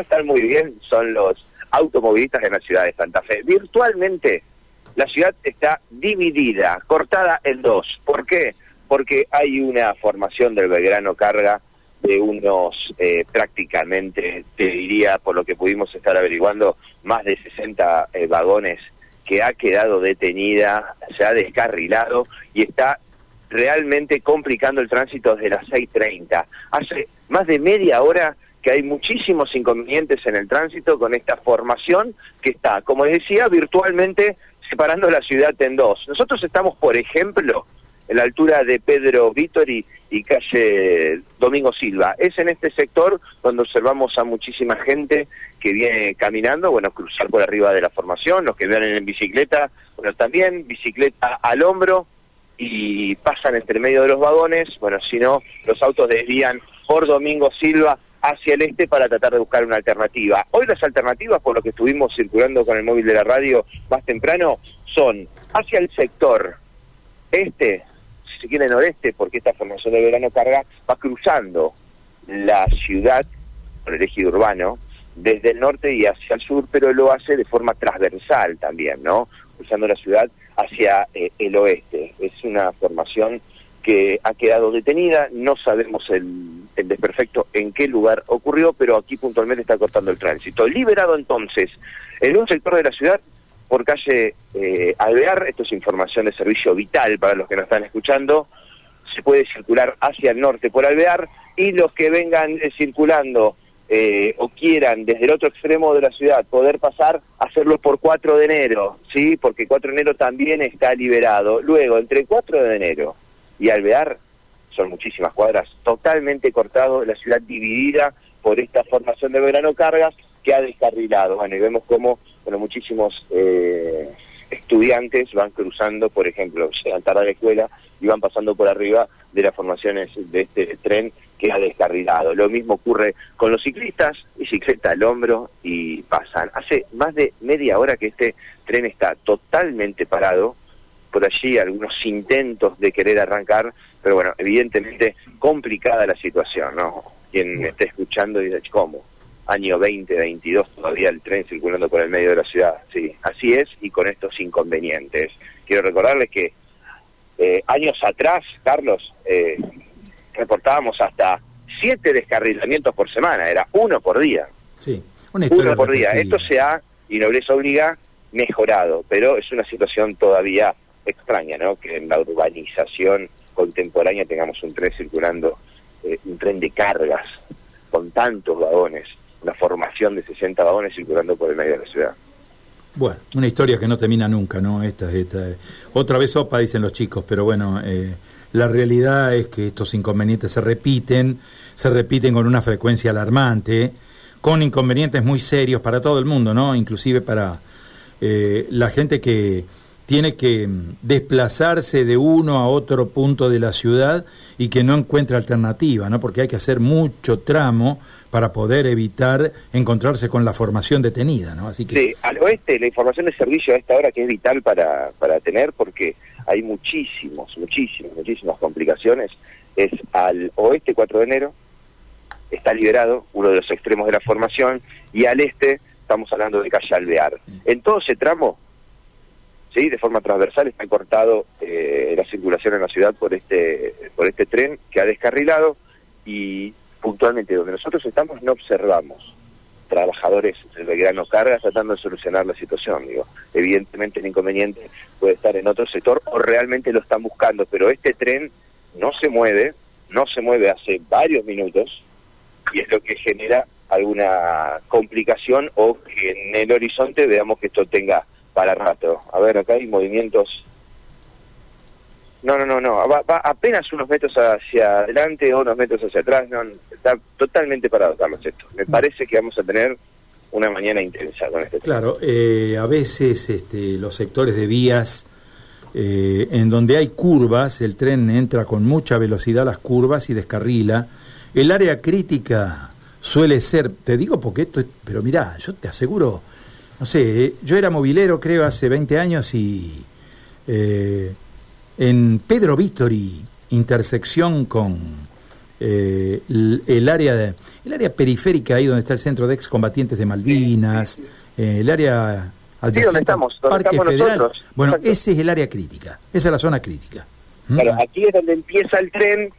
están muy bien son los automovilistas en la ciudad de Santa Fe. Virtualmente la ciudad está dividida, cortada en dos. ¿Por qué? Porque hay una formación del Belgrano Carga de unos eh, prácticamente, te diría, por lo que pudimos estar averiguando, más de 60 eh, vagones que ha quedado detenida, se ha descarrilado y está realmente complicando el tránsito desde las 6.30. Hace más de media hora que hay muchísimos inconvenientes en el tránsito con esta formación que está, como decía, virtualmente separando la ciudad en dos. Nosotros estamos, por ejemplo, en la altura de Pedro Vítori y calle Domingo Silva. Es en este sector donde observamos a muchísima gente que viene caminando, bueno, cruzar por arriba de la formación, los que vienen en bicicleta, bueno, también bicicleta al hombro y pasan entre medio de los vagones, bueno, si no, los autos desvían por Domingo Silva hacia el este para tratar de buscar una alternativa. Hoy las alternativas, por lo que estuvimos circulando con el móvil de la radio más temprano, son hacia el sector este, si se quiere noreste, porque esta formación de verano carga va cruzando la ciudad, por el eje urbano, desde el norte y hacia el sur, pero lo hace de forma transversal también, ¿no? Cruzando la ciudad hacia eh, el oeste. Es una formación que ha quedado detenida, no sabemos el, el, desperfecto en qué lugar ocurrió, pero aquí puntualmente está cortando el tránsito. Liberado entonces en un sector de la ciudad por calle eh, Alvear, esto es información de servicio vital para los que nos están escuchando, se puede circular hacia el norte por Alvear y los que vengan eh, circulando eh, o quieran desde el otro extremo de la ciudad poder pasar, hacerlo por 4 de enero, ¿sí? Porque 4 de enero también está liberado. Luego, entre 4 de enero y Alvear, son muchísimas cuadras, totalmente cortado, la ciudad dividida por esta formación de verano cargas que ha descarrilado. Bueno, y vemos cómo bueno, muchísimos eh, estudiantes van cruzando, por ejemplo, llegan tarde a la escuela y van pasando por arriba de las formaciones de este tren que ha descarrilado. Lo mismo ocurre con los ciclistas, bicicleta al hombro y pasan. Hace más de media hora que este tren está totalmente parado, por allí algunos intentos de querer arrancar, pero bueno, evidentemente complicada la situación, ¿no? Quien esté escuchando dice, ¿cómo? Año 2022 todavía el tren circulando por el medio de la ciudad, sí, así es, y con estos inconvenientes. Quiero recordarles que eh, años atrás, Carlos, eh, reportábamos hasta siete descarrilamientos por semana, era uno por día. Sí, uno por día. Esto se ha, y Nobleza Obliga, mejorado, pero es una situación todavía extraña, ¿no? Que en la urbanización contemporánea tengamos un tren circulando, eh, un tren de cargas con tantos vagones, una formación de 60 vagones circulando por el medio de la ciudad. Bueno, una historia que no termina nunca, ¿no? Esta, esta, otra vez sopa, dicen los chicos, pero bueno, eh, la realidad es que estos inconvenientes se repiten, se repiten con una frecuencia alarmante, con inconvenientes muy serios para todo el mundo, ¿no? Inclusive para eh, la gente que tiene que mm, desplazarse de uno a otro punto de la ciudad y que no encuentra alternativa, ¿no? Porque hay que hacer mucho tramo para poder evitar encontrarse con la formación detenida, ¿no? Así que... Sí, al oeste la información de servicio a esta hora que es vital para, para tener porque hay muchísimos, muchísimas, muchísimas complicaciones. Es al oeste 4 de enero, está liberado, uno de los extremos de la formación, y al este estamos hablando de calle Alvear. En todo ese tramo sí, de forma transversal está cortado eh, la circulación en la ciudad por este por este tren que ha descarrilado y puntualmente donde nosotros estamos no observamos trabajadores de Belgrano Cargas tratando de solucionar la situación. Digo, evidentemente el inconveniente puede estar en otro sector o realmente lo están buscando, pero este tren no se mueve, no se mueve hace varios minutos y es lo que genera alguna complicación o que en el horizonte veamos que esto tenga para rato. A ver, acá hay movimientos. No, no, no, no. Va, apenas unos metros hacia adelante o unos metros hacia atrás. No, está totalmente parado, Carlos, esto. Me mm. parece que vamos a tener una mañana intensa con este Claro, eh, a veces este, los sectores de vías eh, en donde hay curvas, el tren entra con mucha velocidad a las curvas y descarrila. El área crítica suele ser, te digo porque esto es, pero mira, yo te aseguro, no sé, eh, yo era movilero creo hace 20 años y eh, en Pedro Vítori, intersección con eh, el, área de, el área periférica ahí donde está el centro de excombatientes de Malvinas, eh, el área sí, donde estamos, Parque Federal. Nosotros. Bueno, ese es el área crítica, esa es la zona crítica. Claro, ¿Mm? aquí es donde empieza el tren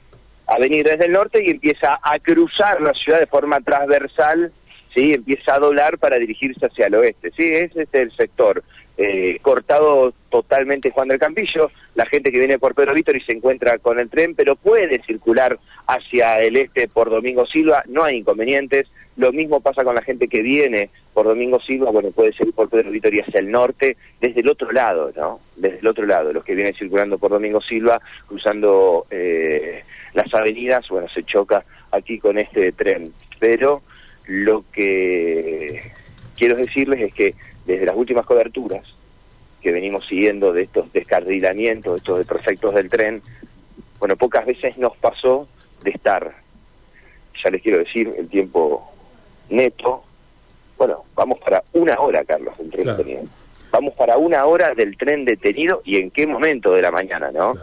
a venir desde el norte y empieza a cruzar la ciudad de forma transversal, sí, empieza a doblar para dirigirse hacia el oeste, sí, ese es el sector. Eh, cortado totalmente Juan del Campillo, la gente que viene por Pedro Víctor y se encuentra con el tren, pero puede circular hacia el este por Domingo Silva, no hay inconvenientes, lo mismo pasa con la gente que viene por Domingo Silva, bueno, puede seguir por Pedro Víctor y hacia el norte, desde el otro lado, ¿no? Desde el otro lado, los que vienen circulando por Domingo Silva, cruzando eh, las avenidas, bueno, se choca aquí con este tren, pero lo que quiero decirles es que desde las últimas coberturas que venimos siguiendo de estos descarrilamientos, de estos proyectos del tren, bueno, pocas veces nos pasó de estar, ya les quiero decir, el tiempo neto, bueno, vamos para una hora, Carlos, del tren detenido. Vamos para una hora del tren detenido y en qué momento de la mañana, ¿no?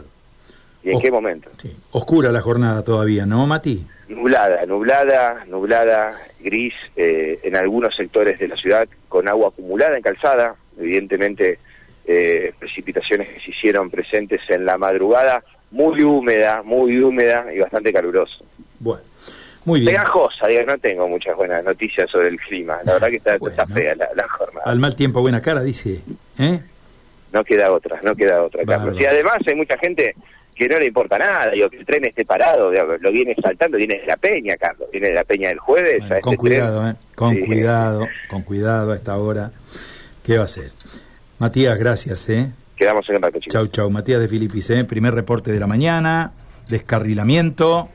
¿Y en qué momento? Oscura la jornada todavía, ¿no, Mati? Nublada, nublada, nublada, gris, eh, en algunos sectores de la ciudad con agua acumulada en calzada, evidentemente eh, precipitaciones que se hicieron presentes en la madrugada, muy húmeda, muy húmeda y bastante caluroso. Bueno, muy bien. Pegajosa, no tengo muchas buenas noticias sobre el clima, la verdad que está, fea la, jornada. Al mal tiempo, buena cara, dice. ¿eh? No queda otra, no queda otra, Carlos. Y además hay mucha gente que no le importa nada, digo, que el tren esté parado, lo viene saltando, viene de la peña, Carlos, viene de la peña del jueves. con este cuidado, eh, con cuidado, con cuidado a esta hora. ¿Qué va a hacer? Matías, gracias, ¿eh? Quedamos en el chicos. Chau, chau. Matías de Filipis, ¿eh? Primer reporte de la mañana, descarrilamiento.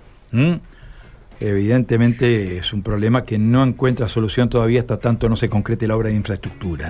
Evidentemente es un problema que no encuentra solución todavía hasta tanto no se concrete la obra de infraestructura.